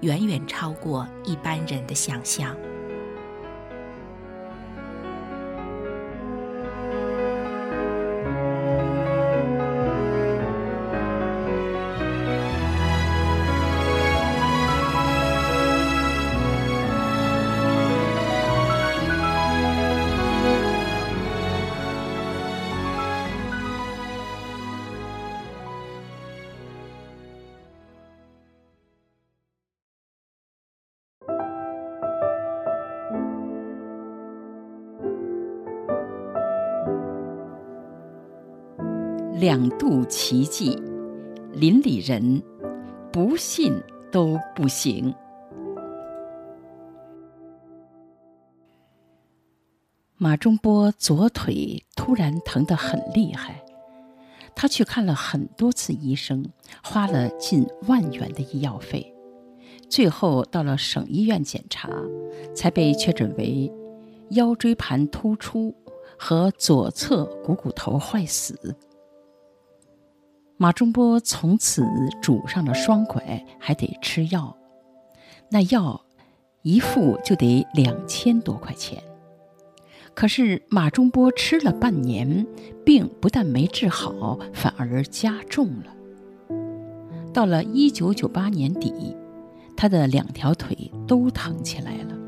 远远超过一般人的想象。两度奇迹，邻里人不信都不行。马中波左腿突然疼得很厉害，他去看了很多次医生，花了近万元的医药费，最后到了省医院检查，才被确诊为腰椎盘突出和左侧股骨头坏死。马中波从此拄上了双拐，还得吃药。那药一副就得两千多块钱。可是马中波吃了半年，病不但没治好，反而加重了。到了一九九八年底，他的两条腿都疼起来了。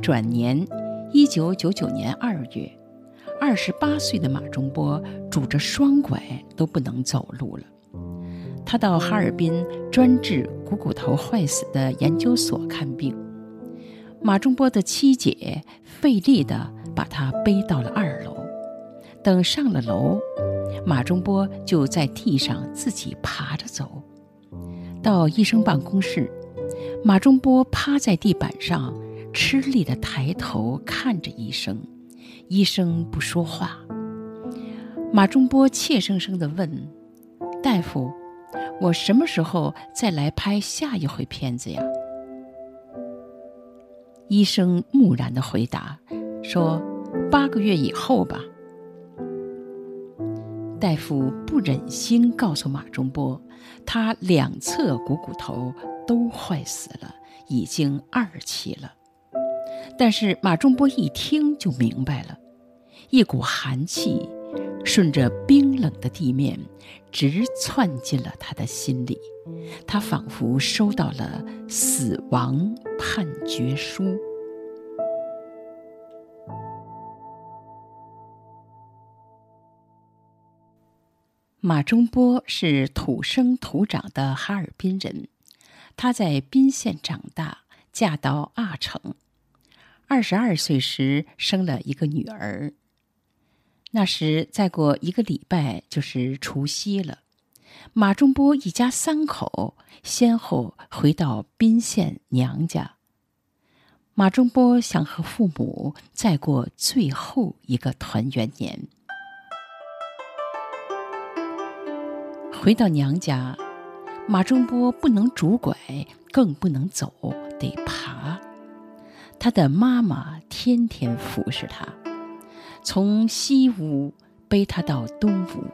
转年，一九九九年二月。二十八岁的马中波拄着双拐都不能走路了，他到哈尔滨专治股骨头坏死的研究所看病。马中波的七姐费力地把他背到了二楼，等上了楼，马中波就在地上自己爬着走。到医生办公室，马中波趴在地板上，吃力地抬头看着医生。医生不说话，马中波怯生生地问：“大夫，我什么时候再来拍下一回片子呀？”医生木然地回答说：“八个月以后吧。”大夫不忍心告诉马中波，他两侧股骨头都坏死了，已经二期了。但是马中波一听就明白了，一股寒气顺着冰冷的地面直窜进了他的心里，他仿佛收到了死亡判决书。马中波是土生土长的哈尔滨人，他在宾县长大，嫁到阿城。二十二岁时生了一个女儿。那时再过一个礼拜就是除夕了，马中波一家三口先后回到宾县娘家。马中波想和父母再过最后一个团圆年。回到娘家，马中波不能拄拐，更不能走，得爬。他的妈妈天天服侍他，从西屋背他到东屋，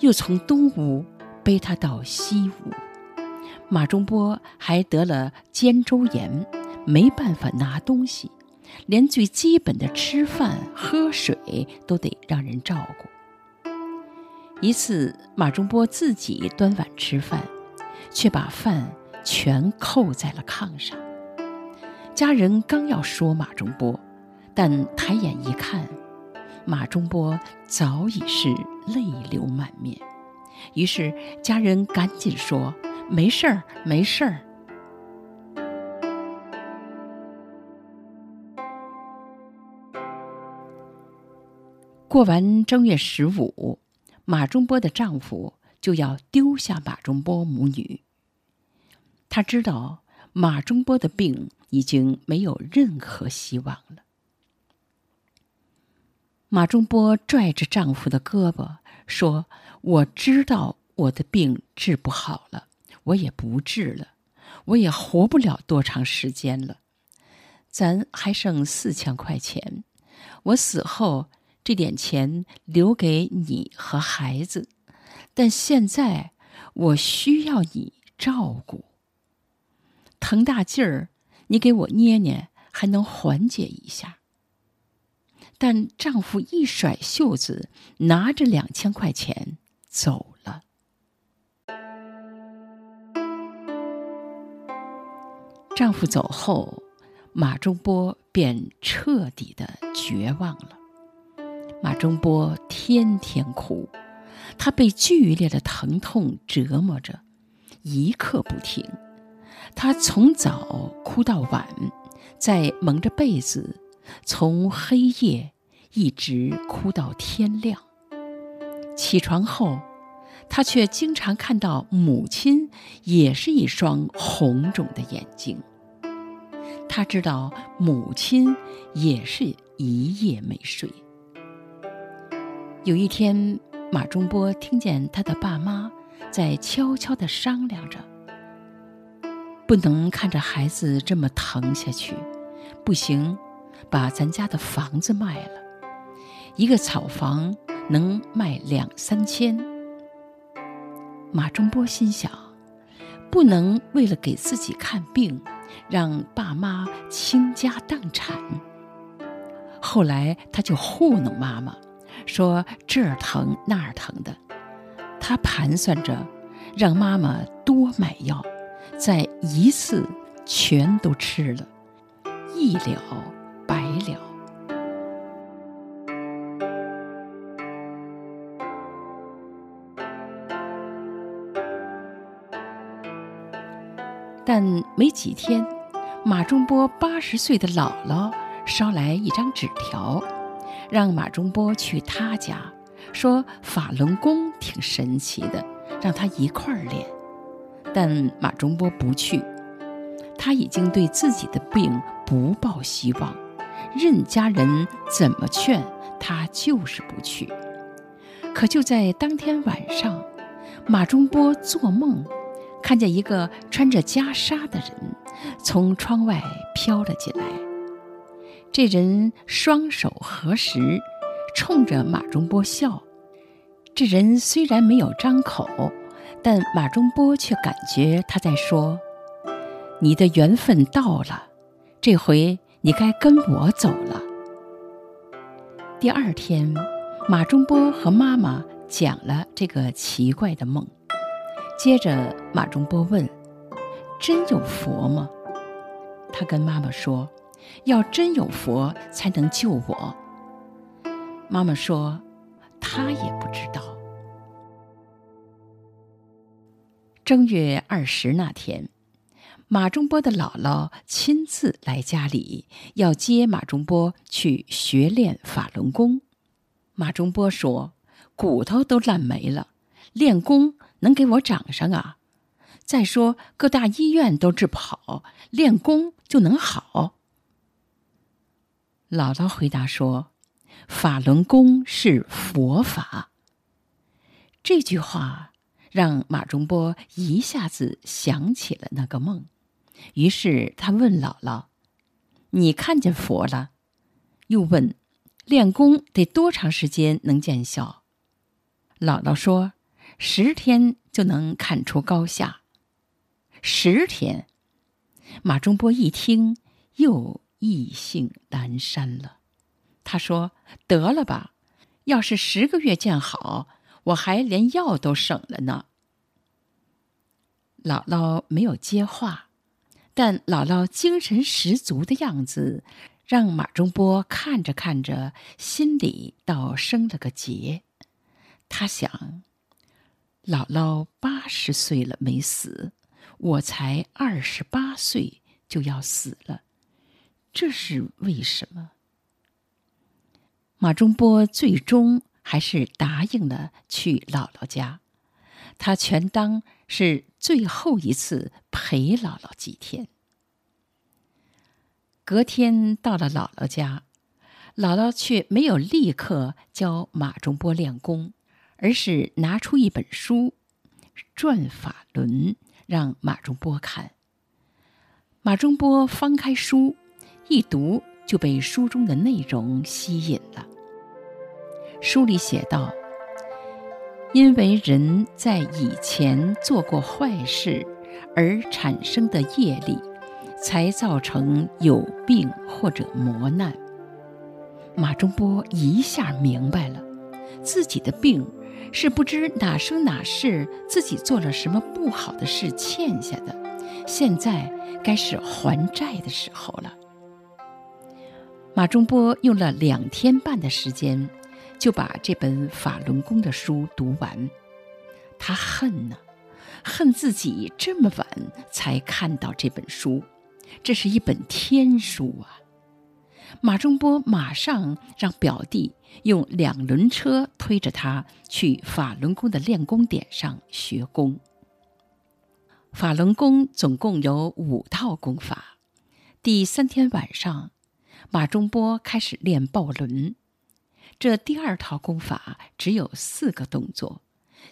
又从东屋背他到西屋。马中波还得了肩周炎，没办法拿东西，连最基本的吃饭喝水都得让人照顾。一次，马中波自己端碗吃饭，却把饭全扣在了炕上。家人刚要说马中波，但抬眼一看，马中波早已是泪流满面。于是家人赶紧说：“没事儿，没事儿。”过完正月十五，马中波的丈夫就要丢下马中波母女。他知道马中波的病已经没有任何希望了。马中波拽着丈夫的胳膊说：“我知道我的病治不好了，我也不治了，我也活不了多长时间了。咱还剩四千块钱，我死后这点钱留给你和孩子，但现在我需要你照顾。腾大劲儿，你给我捏捏，还能缓解一下。”但丈夫一甩袖子，拿着两千块钱走了。丈夫走后，马中波便彻底的绝望了。马中波天天哭，他被剧烈的疼痛折磨着，一刻不停。他从早哭到晚，在蒙着被子。从黑夜一直哭到天亮。起床后，他却经常看到母亲也是一双红肿的眼睛。他知道母亲也是一夜没睡。有一天，马中波听见他的爸妈在悄悄地商量着：不能看着孩子这么疼下去，不行。把咱家的房子卖了，一个草房能卖两三千。马中波心想，不能为了给自己看病，让爸妈倾家荡产。后来他就糊弄妈妈，说这儿疼那儿疼的。他盘算着让妈妈多买药，再一次全都吃了，一了。百了。但没几天，马中波八十岁的姥姥捎来一张纸条，让马中波去他家，说法轮功挺神奇的，让他一块儿练。但马中波不去，他已经对自己的病不抱希望。任家人怎么劝，他就是不去。可就在当天晚上，马中波做梦，看见一个穿着袈裟的人从窗外飘了进来。这人双手合十，冲着马中波笑。这人虽然没有张口，但马中波却感觉他在说：“你的缘分到了，这回。”你该跟我走了。第二天，马中波和妈妈讲了这个奇怪的梦。接着，马中波问：“真有佛吗？”他跟妈妈说：“要真有佛，才能救我。”妈妈说：“他也不知道。”正月二十那天。马中波的姥姥亲自来家里，要接马中波去学练法轮功。马中波说：“骨头都烂没了，练功能给我长上啊？再说各大医院都治不好，练功就能好？”姥姥回答说：“法轮功是佛法。”这句话让马中波一下子想起了那个梦。于是他问姥姥：“你看见佛了？”又问：“练功得多长时间能见效？”姥姥说：“十天就能看出高下。”十天，马中波一听又意兴阑珊了。他说：“得了吧，要是十个月见好，我还连药都省了呢。”姥姥没有接话。但姥姥精神十足的样子，让马中波看着看着，心里倒生了个结。他想：姥姥八十岁了没死，我才二十八岁就要死了，这是为什么？马中波最终还是答应了去姥姥家，他全当是最后一次陪姥姥几天。隔天到了姥姥家，姥姥却没有立刻教马中波练功，而是拿出一本书《转法轮》，让马中波看。马中波翻开书，一读就被书中的内容吸引了。书里写道：“因为人在以前做过坏事而产生的业力。”才造成有病或者磨难。马中波一下明白了，自己的病是不知哪生哪世自己做了什么不好的事欠下的，现在该是还债的时候了。马中波用了两天半的时间，就把这本法轮功的书读完。他恨呢，恨自己这么晚才看到这本书。这是一本天书啊！马中波马上让表弟用两轮车推着他去法轮功的练功点上学功。法轮功总共有五套功法。第三天晚上，马中波开始练抱轮。这第二套功法只有四个动作，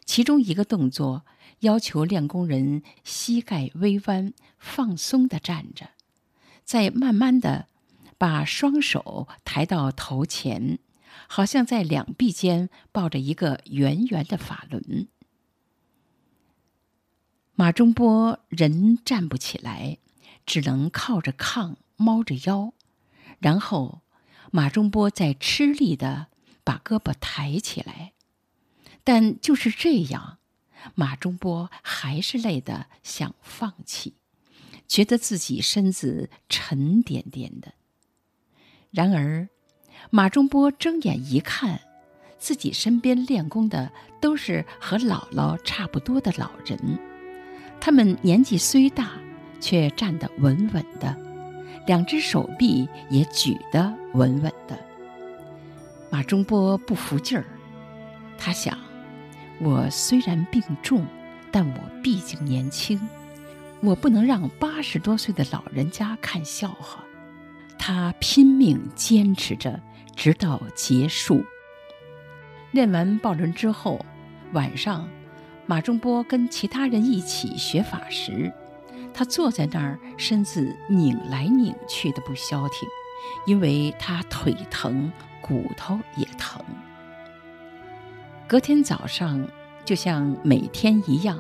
其中一个动作。要求练功人膝盖微弯，放松地站着，再慢慢地把双手抬到头前，好像在两臂间抱着一个圆圆的法轮。马中波人站不起来，只能靠着炕猫着腰，然后马中波再吃力的把胳膊抬起来，但就是这样。马中波还是累得想放弃，觉得自己身子沉甸甸的。然而，马中波睁眼一看，自己身边练功的都是和姥姥差不多的老人，他们年纪虽大，却站得稳稳的，两只手臂也举得稳稳的。马中波不服劲儿，他想。我虽然病重，但我毕竟年轻，我不能让八十多岁的老人家看笑话。他拼命坚持着，直到结束。练完抱轮之后，晚上，马中波跟其他人一起学法时，他坐在那儿，身子拧来拧去的不消停，因为他腿疼，骨头也疼。隔天早上，就像每天一样，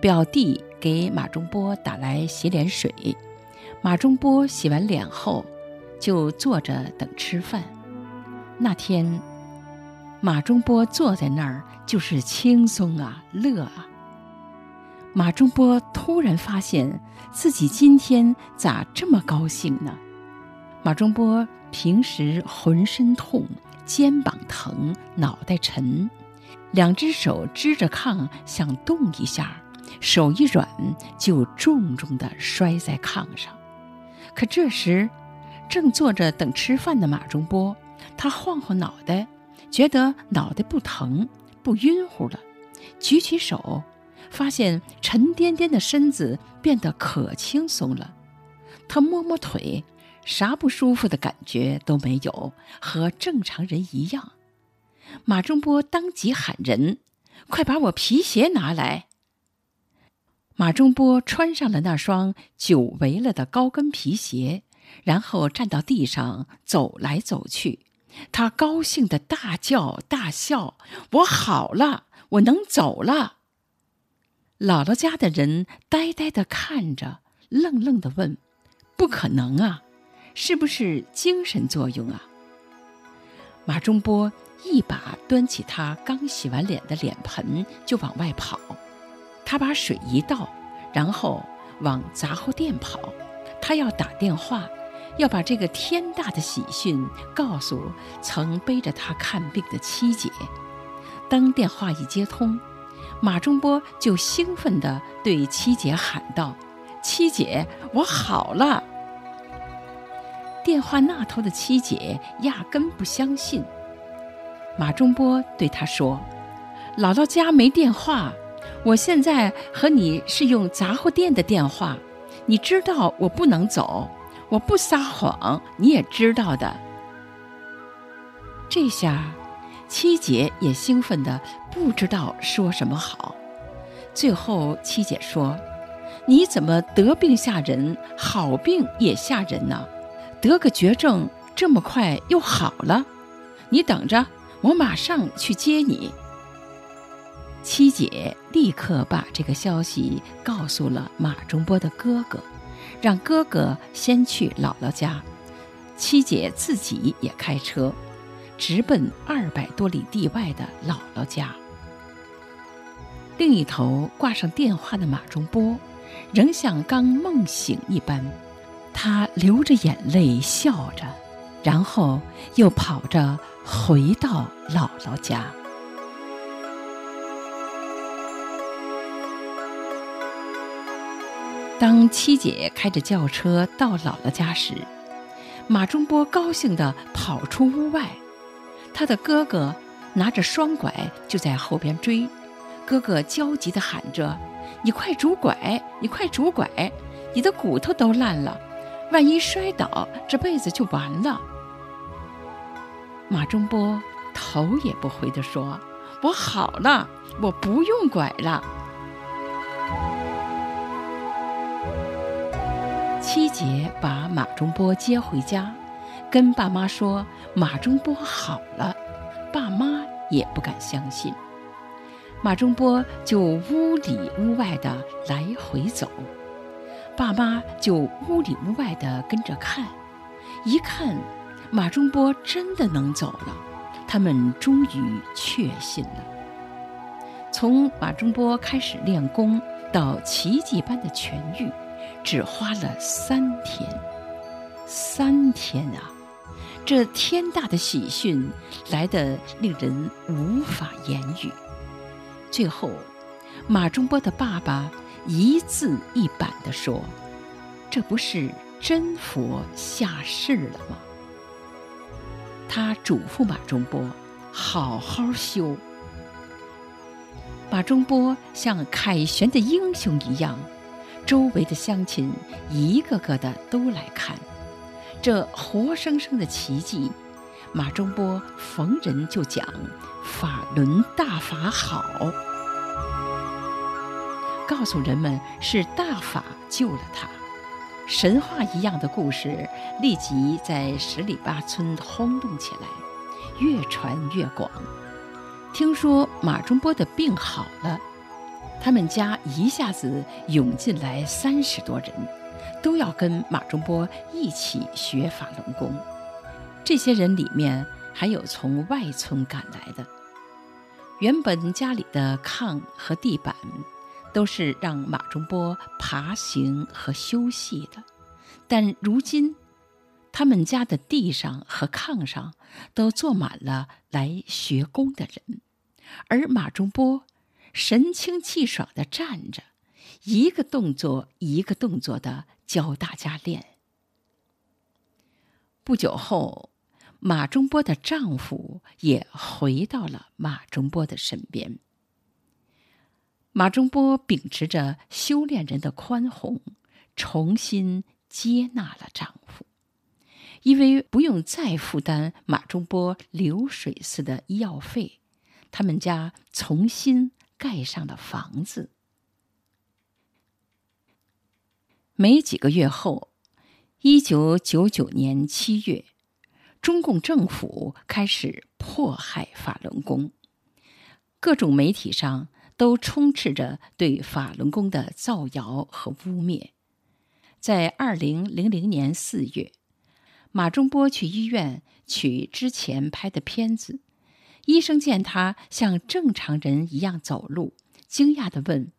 表弟给马中波打来洗脸水。马中波洗完脸后，就坐着等吃饭。那天，马中波坐在那儿就是轻松啊，乐啊。马中波突然发现自己今天咋这么高兴呢？马中波平时浑身痛，肩膀疼，脑袋沉。两只手支着炕，想动一下，手一软就重重地摔在炕上。可这时，正坐着等吃饭的马中波，他晃晃脑袋，觉得脑袋不疼，不晕乎了，举起手，发现沉甸甸的身子变得可轻松了。他摸摸腿，啥不舒服的感觉都没有，和正常人一样。马中波当即喊人：“快把我皮鞋拿来！”马中波穿上了那双久违了的高跟皮鞋，然后站到地上走来走去。他高兴地大叫大笑：“我好了，我能走了！”姥姥家的人呆呆地看着，愣愣地问：“不可能啊，是不是精神作用啊？”马中波。一把端起他刚洗完脸的脸盆就往外跑，他把水一倒，然后往杂货店跑。他要打电话，要把这个天大的喜讯告诉曾背着他看病的七姐。当电话一接通，马中波就兴奋地对七姐喊道：“七姐，我好了！”电话那头的七姐压根不相信。马中波对她说：“姥姥家没电话，我现在和你是用杂货店的电话，你知道我不能走，我不撒谎，你也知道的。”这下，七姐也兴奋得不知道说什么好。最后，七姐说：“你怎么得病吓人，好病也吓人呢？得个绝症这么快又好了？你等着，我马上去接你。”七姐立刻把这个消息告诉了马中波的哥哥，让哥哥先去姥姥家，七姐自己也开车。直奔二百多里地外的姥姥家。另一头挂上电话的马中波，仍像刚梦醒一般，他流着眼泪笑着，然后又跑着回到姥姥家。当七姐开着轿车到姥姥家时，马中波高兴地跑出屋外。他的哥哥拿着双拐就在后边追，哥哥焦急地喊着：“你快拄拐，你快拄拐，你的骨头都烂了，万一摔倒，这辈子就完了。”马中波头也不回地说：“我好了，我不用拐了。”七姐把马中波接回家。跟爸妈说马中波好了，爸妈也不敢相信。马中波就屋里屋外的来回走，爸妈就屋里屋外的跟着看。一看，马中波真的能走了，他们终于确信了。从马中波开始练功到奇迹般的痊愈，只花了三天。三天啊！这天大的喜讯来得令人无法言语。最后，马中波的爸爸一字一板地说：“这不是真佛下世了吗？”他嘱咐马中波：“好好修。”马中波像凯旋的英雄一样，周围的乡亲一个个的都来看。这活生生的奇迹，马中波逢人就讲法轮大法好，告诉人们是大法救了他。神话一样的故事立即在十里八村轰动起来，越传越广。听说马中波的病好了，他们家一下子涌进来三十多人。都要跟马中波一起学法轮功。这些人里面还有从外村赶来的。原本家里的炕和地板都是让马中波爬行和休息的，但如今他们家的地上和炕上都坐满了来学功的人，而马中波神清气爽地站着，一个动作一个动作的。教大家练。不久后，马中波的丈夫也回到了马中波的身边。马中波秉持着修炼人的宽宏，重新接纳了丈夫，因为不用再负担马中波流水似的医药费，他们家重新盖上了房子。没几个月后，一九九九年七月，中共政府开始迫害法轮功，各种媒体上都充斥着对法轮功的造谣和污蔑。在二零零零年四月，马中波去医院取之前拍的片子，医生见他像正常人一样走路，惊讶地问。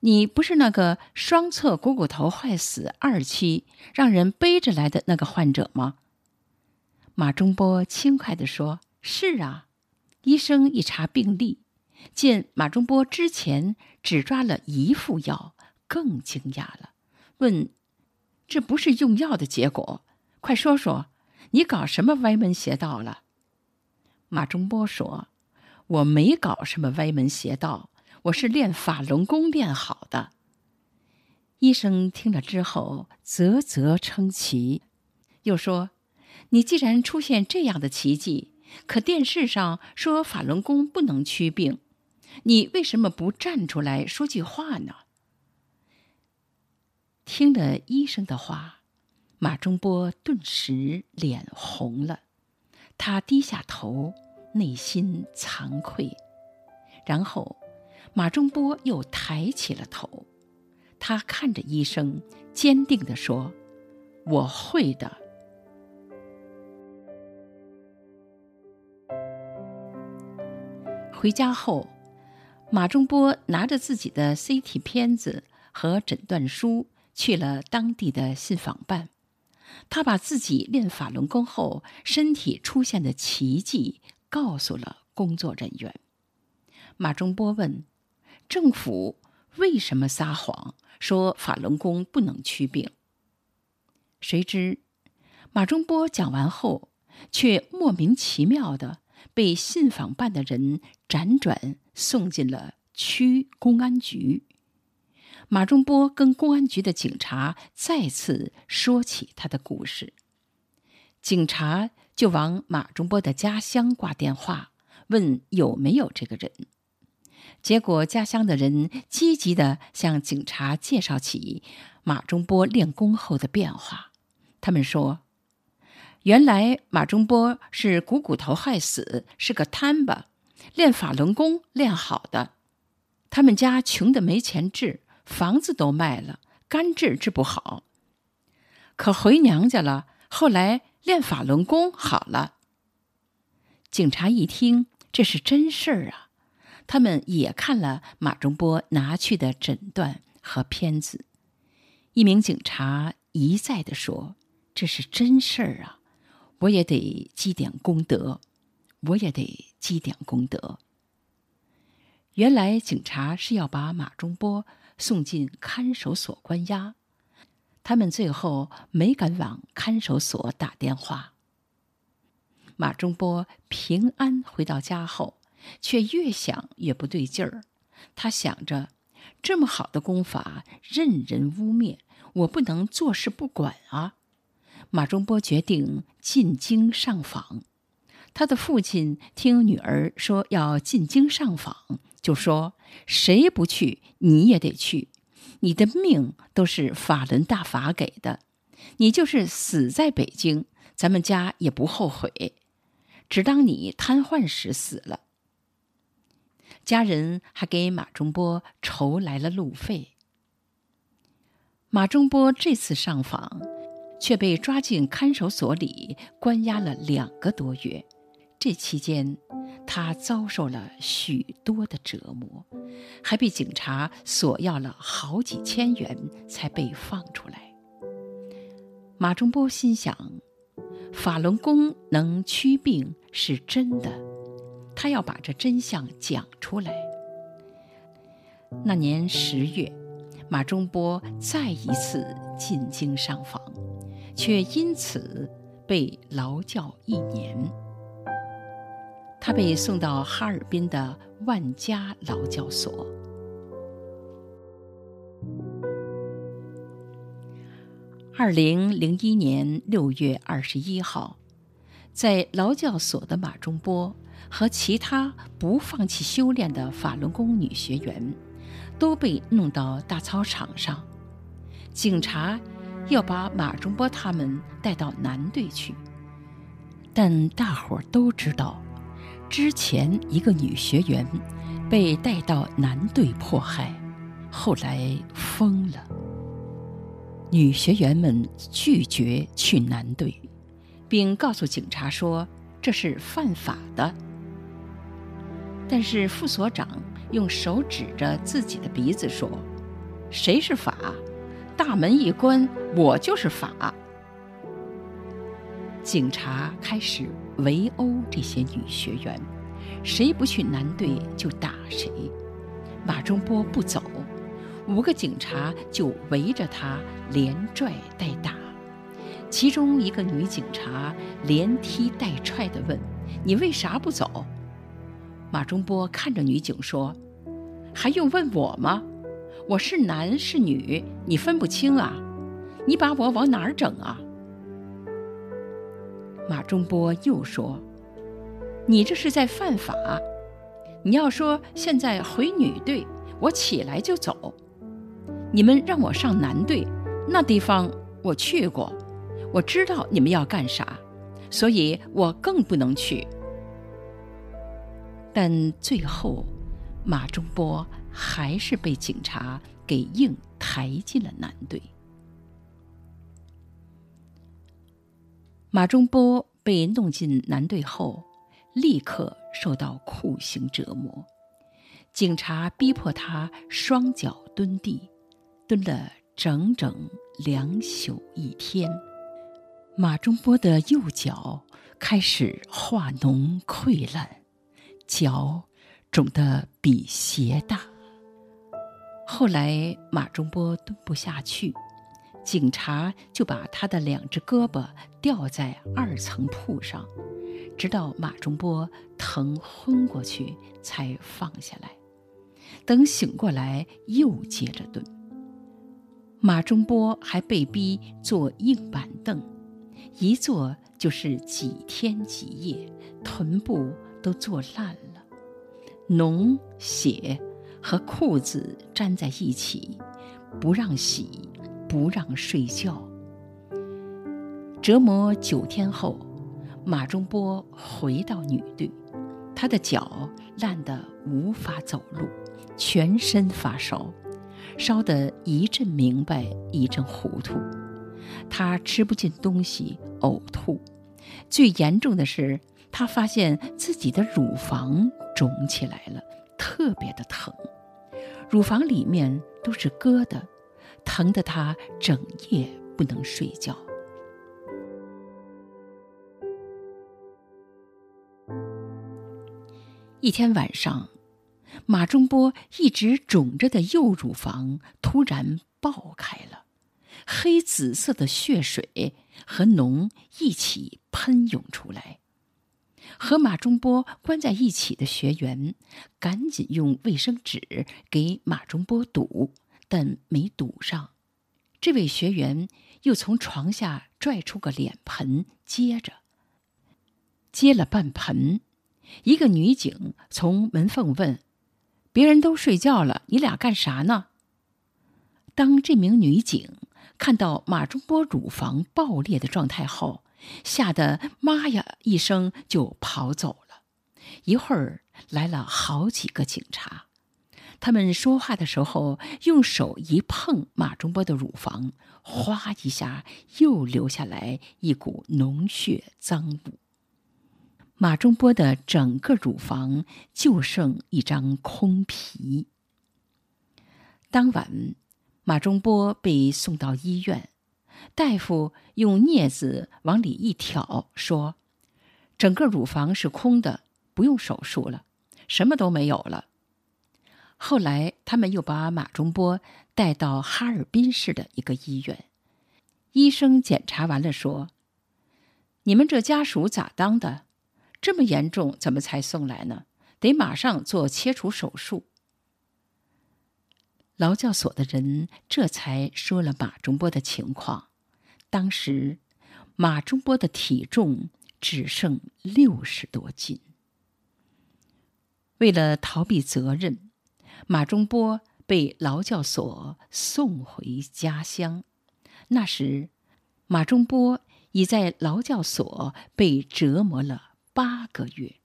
你不是那个双侧股骨头坏死二期，让人背着来的那个患者吗？马中波轻快地说：“是啊。”医生一查病历，见马中波之前只抓了一副药，更惊讶了，问：“这不是用药的结果？快说说，你搞什么歪门邪道了？”马中波说：“我没搞什么歪门邪道。”我是练法轮功练好的。”医生听了之后啧啧称奇，又说：“你既然出现这样的奇迹，可电视上说法轮功不能驱病，你为什么不站出来说句话呢？”听了医生的话，马中波顿时脸红了，他低下头，内心惭愧。然后，马中波又抬起了头，他看着医生，坚定地说：“我会的。”回家后，马中波拿着自己的 CT 片子和诊断书。去了当地的信访办，他把自己练法轮功后身体出现的奇迹告诉了工作人员。马中波问：“政府为什么撒谎说法轮功不能驱病？”谁知马中波讲完后，却莫名其妙地被信访办的人辗转送进了区公安局。马中波跟公安局的警察再次说起他的故事，警察就往马中波的家乡挂电话，问有没有这个人。结果家乡的人积极地向警察介绍起马中波练功后的变化。他们说，原来马中波是股骨头害死，是个摊吧，练法轮功练好的。他们家穷得没钱治。房子都卖了，肝治治不好，可回娘家了。后来练法轮功好了。警察一听，这是真事儿啊！他们也看了马中波拿去的诊断和片子。一名警察一再地说：“这是真事儿啊！我也得积点功德，我也得积点功德。”原来警察是要把马中波。送进看守所关押，他们最后没敢往看守所打电话。马中波平安回到家后，却越想越不对劲儿。他想着，这么好的功法任人污蔑，我不能坐视不管啊！马中波决定进京上访。他的父亲听女儿说要进京上访，就说：“谁不去，你也得去。你的命都是法轮大法给的，你就是死在北京，咱们家也不后悔。只当你瘫痪时死了。”家人还给马中波筹来了路费。马中波这次上访，却被抓进看守所里关押了两个多月。这期间，他遭受了许多的折磨，还被警察索要了好几千元才被放出来。马中波心想，法轮功能驱病是真的，他要把这真相讲出来。那年十月，马中波再一次进京上访，却因此被劳教一年。他被送到哈尔滨的万家劳教所。二零零一年六月二十一号，在劳教所的马中波和其他不放弃修炼的法轮功女学员，都被弄到大操场上，警察要把马中波他们带到南队去，但大伙儿都知道。之前一个女学员被带到南队迫害，后来疯了。女学员们拒绝去南队，并告诉警察说这是犯法的。但是副所长用手指着自己的鼻子说：“谁是法？大门一关，我就是法。”警察开始围殴这些女学员，谁不去男队就打谁。马中波不走，五个警察就围着他连拽带打。其中一个女警察连踢带踹地问：“你为啥不走？”马中波看着女警说：“还用问我吗？我是男是女，你分不清啊？你把我往哪儿整啊？”马中波又说：“你这是在犯法。你要说现在回女队，我起来就走。你们让我上男队，那地方我去过，我知道你们要干啥，所以我更不能去。”但最后，马中波还是被警察给硬抬进了男队。马中波被弄进男队后，立刻受到酷刑折磨。警察逼迫他双脚蹲地，蹲了整整两宿一天。马中波的右脚开始化脓溃烂，脚肿得比鞋大。后来马中波蹲不下去。警察就把他的两只胳膊吊在二层铺上，直到马中波疼昏过去才放下来。等醒过来，又接着蹲。马中波还被逼坐硬板凳，一坐就是几天几夜，臀部都坐烂了，脓血和裤子粘在一起，不让洗。不让睡觉。折磨九天后，马中波回到女队，他的脚烂得无法走路，全身发烧，烧得一阵明白一阵糊涂。他吃不进东西，呕吐。最严重的是，他发现自己的乳房肿起来了，特别的疼，乳房里面都是疙瘩。疼得他整夜不能睡觉。一天晚上，马中波一直肿着的右乳房突然爆开了，黑紫色的血水和脓一起喷涌出来。和马中波关在一起的学员赶紧用卫生纸给马中波堵。但没堵上，这位学员又从床下拽出个脸盆接着，接了半盆。一个女警从门缝问：“别人都睡觉了，你俩干啥呢？”当这名女警看到马中波乳房爆裂的状态后，吓得“妈呀”一声就跑走了。一会儿来了好几个警察。他们说话的时候，用手一碰马中波的乳房，哗一下又流下来一股脓血脏物。马中波的整个乳房就剩一张空皮。当晚，马中波被送到医院，大夫用镊子往里一挑，说：“整个乳房是空的，不用手术了，什么都没有了。”后来，他们又把马中波带到哈尔滨市的一个医院。医生检查完了，说：“你们这家属咋当的？这么严重，怎么才送来呢？得马上做切除手术。”劳教所的人这才说了马中波的情况。当时，马中波的体重只剩六十多斤。为了逃避责任。马中波被劳教所送回家乡。那时，马中波已在劳教所被折磨了八个月。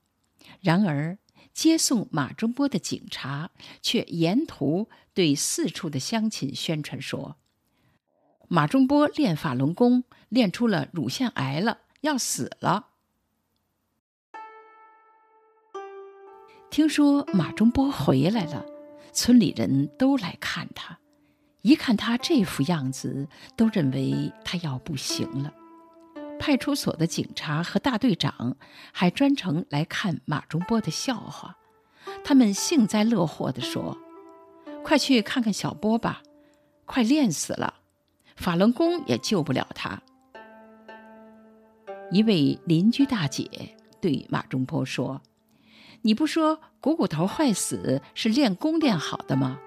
然而，接送马中波的警察却沿途对四处的乡亲宣传说：“马中波练法轮功练出了乳腺癌了，要死了。”听说马中波回来了。村里人都来看他，一看他这副样子，都认为他要不行了。派出所的警察和大队长还专程来看马中波的笑话，他们幸灾乐祸地说：“快去看看小波吧，快练死了，法轮功也救不了他。”一位邻居大姐对马中波说：“你不说股骨头坏死是练功练好的吗？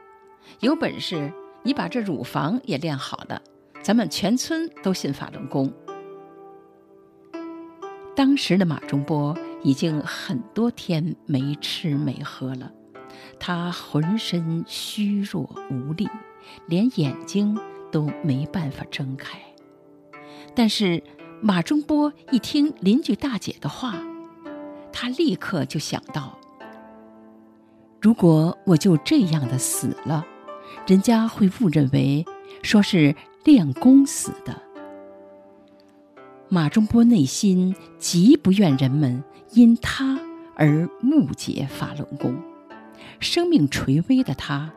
有本事你把这乳房也练好了，咱们全村都信法轮功。当时的马中波已经很多天没吃没喝了，他浑身虚弱无力，连眼睛都没办法睁开。但是马中波一听邻居大姐的话，他立刻就想到：如果我就这样的死了，人家会误认为说是练功死的。马中波内心极不愿人们因他而误解法轮功。生命垂危的他，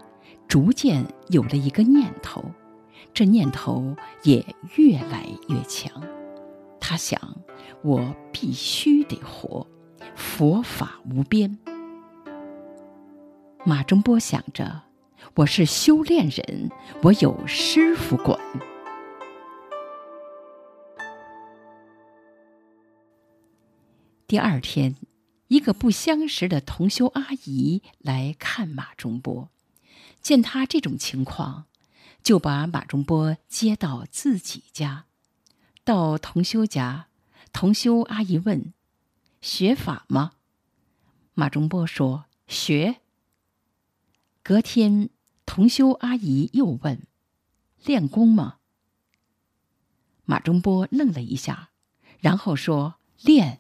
逐渐有了一个念头，这念头也越来越强。他想：我必须得活，佛法无边。马中波想着：我是修炼人，我有师傅管。第二天，一个不相识的同修阿姨来看马中波，见他这种情况，就把马中波接到自己家。到同修家，同修阿姨问：“学法吗？”马中波说：“学。”隔天，同修阿姨又问：“练功吗？”马中波愣了一下，然后说：“练。”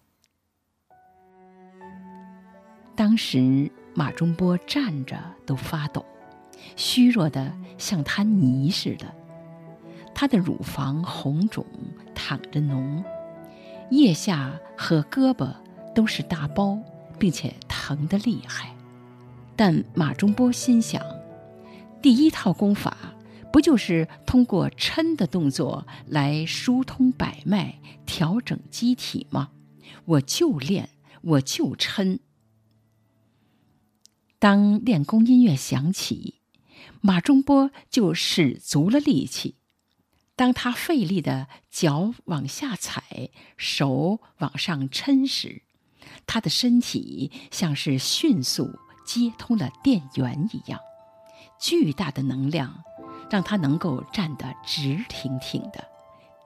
当时马中波站着都发抖，虚弱得像滩泥似的。他的乳房红肿，淌着脓，腋下和胳膊都是大包，并且疼得厉害。但马中波心想，第一套功法不就是通过抻的动作来疏通百脉、调整机体吗？我就练，我就抻。当练功音乐响起，马中波就使足了力气。当他费力的脚往下踩，手往上抻时，他的身体像是迅速接通了电源一样，巨大的能量让他能够站得直挺挺的，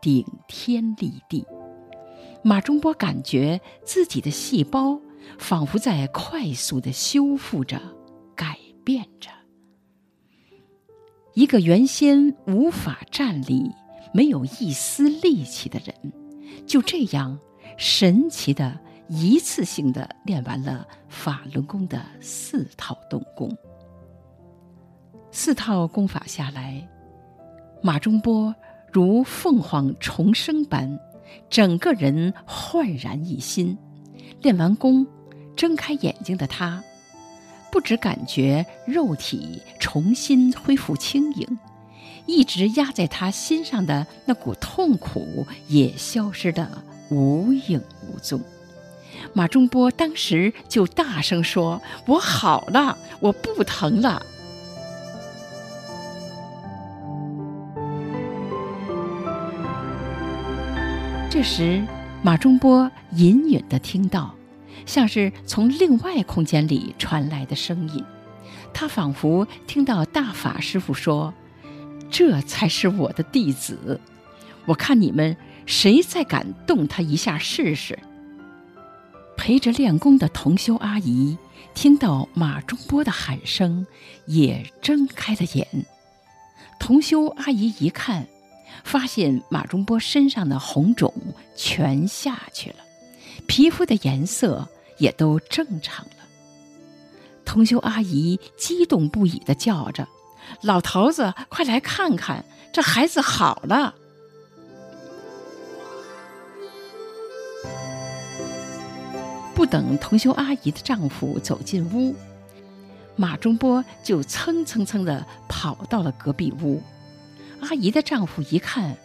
顶天立地。马中波感觉自己的细胞。仿佛在快速地修复着、改变着。一个原先无法站立、没有一丝力气的人，就这样神奇的一次性地练完了法轮功的四套动功。四套功法下来，马中波如凤凰重生般，整个人焕然一新。练完功。睁开眼睛的他，不只感觉肉体重新恢复轻盈，一直压在他心上的那股痛苦也消失得无影无踪。马中波当时就大声说：“我好了，我不疼了。”这时，马中波隐隐地听到。像是从另外空间里传来的声音，他仿佛听到大法师父说：“这才是我的弟子，我看你们谁再敢动他一下试试。”陪着练功的同修阿姨听到马中波的喊声，也睁开了眼。同修阿姨一看，发现马中波身上的红肿全下去了。皮肤的颜色也都正常了。同修阿姨激动不已地叫着：“老头子，快来看看，这孩子好了！”不等同修阿姨的丈夫走进屋，马中波就蹭蹭蹭地跑到了隔壁屋。阿姨的丈夫一看，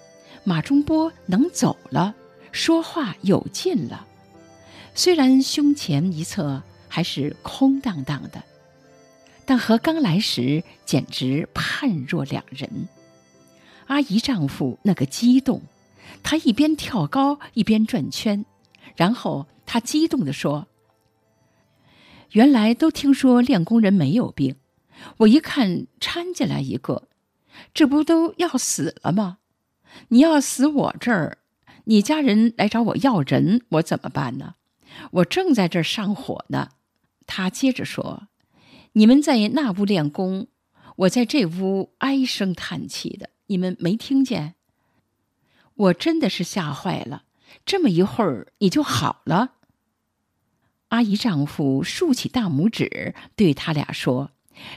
马中波能走了，说话有劲了。虽然胸前一侧还是空荡荡的，但和刚来时简直判若两人。阿姨丈夫那个激动，他一边跳高一边转圈，然后他激动地说：“原来都听说练功人没有病，我一看掺进来一个，这不都要死了吗？你要死我这儿，你家人来找我要人，我怎么办呢？我正在这儿上火呢。他接着说：“你们在那屋练功，我在这屋唉声叹气的，你们没听见？我真的是吓坏了。这么一会儿，你就好了。”阿姨丈夫竖起大拇指，对他俩说：“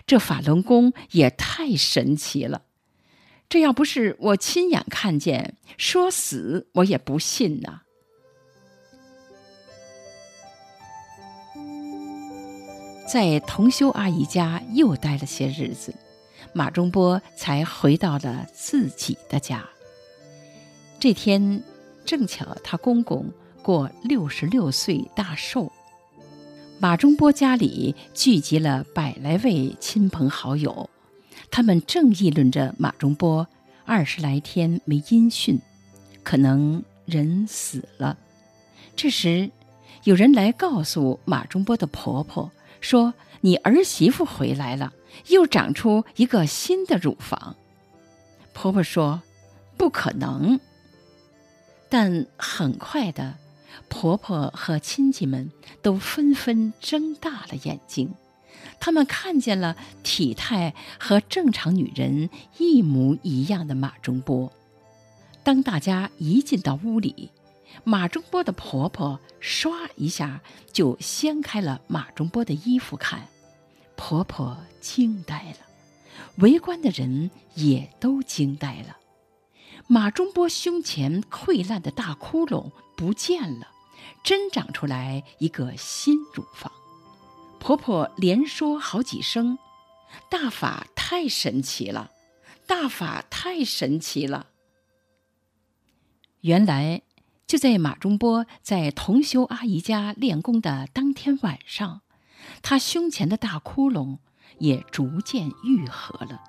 这法轮功也太神奇了！这要不是我亲眼看见，说死我也不信呐。”在同修阿姨家又待了些日子，马中波才回到了自己的家。这天正巧他公公过六十六岁大寿。马中波家里聚集了百来位亲朋好友，他们正议论着马中波二十来天没音讯，可能人死了。这时，有人来告诉马中波的婆婆说：“你儿媳妇回来了，又长出一个新的乳房。”婆婆说：“不可能。”但很快的。婆婆和亲戚们都纷纷睁大了眼睛，他们看见了体态和正常女人一模一样的马中波。当大家一进到屋里，马中波的婆婆唰一下就掀开了马中波的衣服看，婆婆惊呆了，围观的人也都惊呆了。马中波胸前溃烂的大窟窿不见了。真长出来一个新乳房，婆婆连说好几声：“大法太神奇了，大法太神奇了。”原来就在马中波在同修阿姨家练功的当天晚上，他胸前的大窟窿也逐渐愈合了，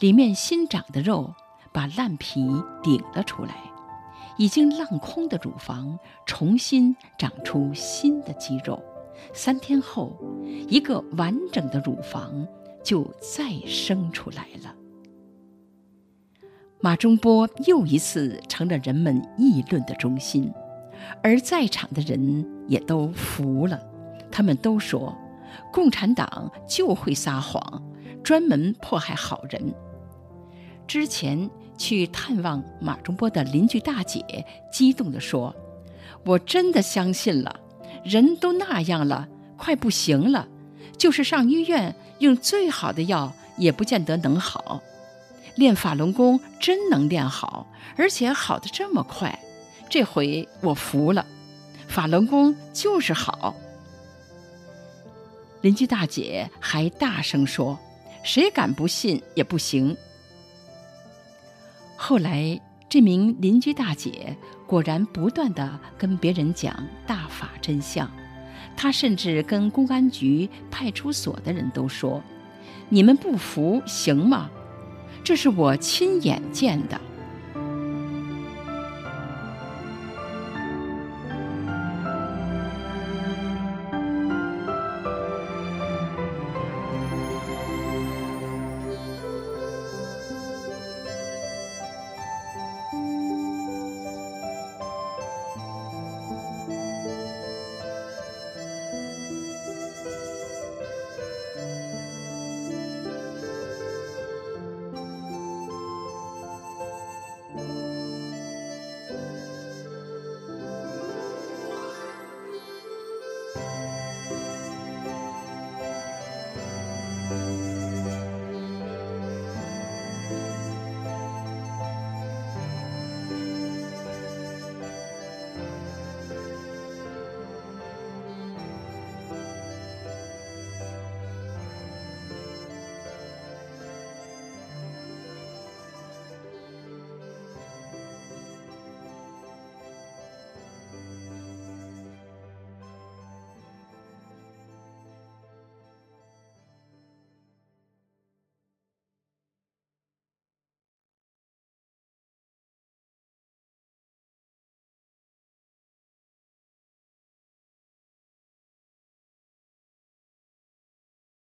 里面新长的肉把烂皮顶了出来。已经烂空的乳房重新长出新的肌肉，三天后，一个完整的乳房就再生出来了。马中波又一次成了人们议论的中心，而在场的人也都服了。他们都说，共产党就会撒谎，专门迫害好人。之前。去探望马中波的邻居大姐激动地说：“我真的相信了，人都那样了，快不行了，就是上医院用最好的药也不见得能好。练法轮功真能练好，而且好的这么快，这回我服了。法轮功就是好。”邻居大姐还大声说：“谁敢不信也不行。”后来，这名邻居大姐果然不断地跟别人讲大法真相。她甚至跟公安局、派出所的人都说：“你们不服行吗？这是我亲眼见的。”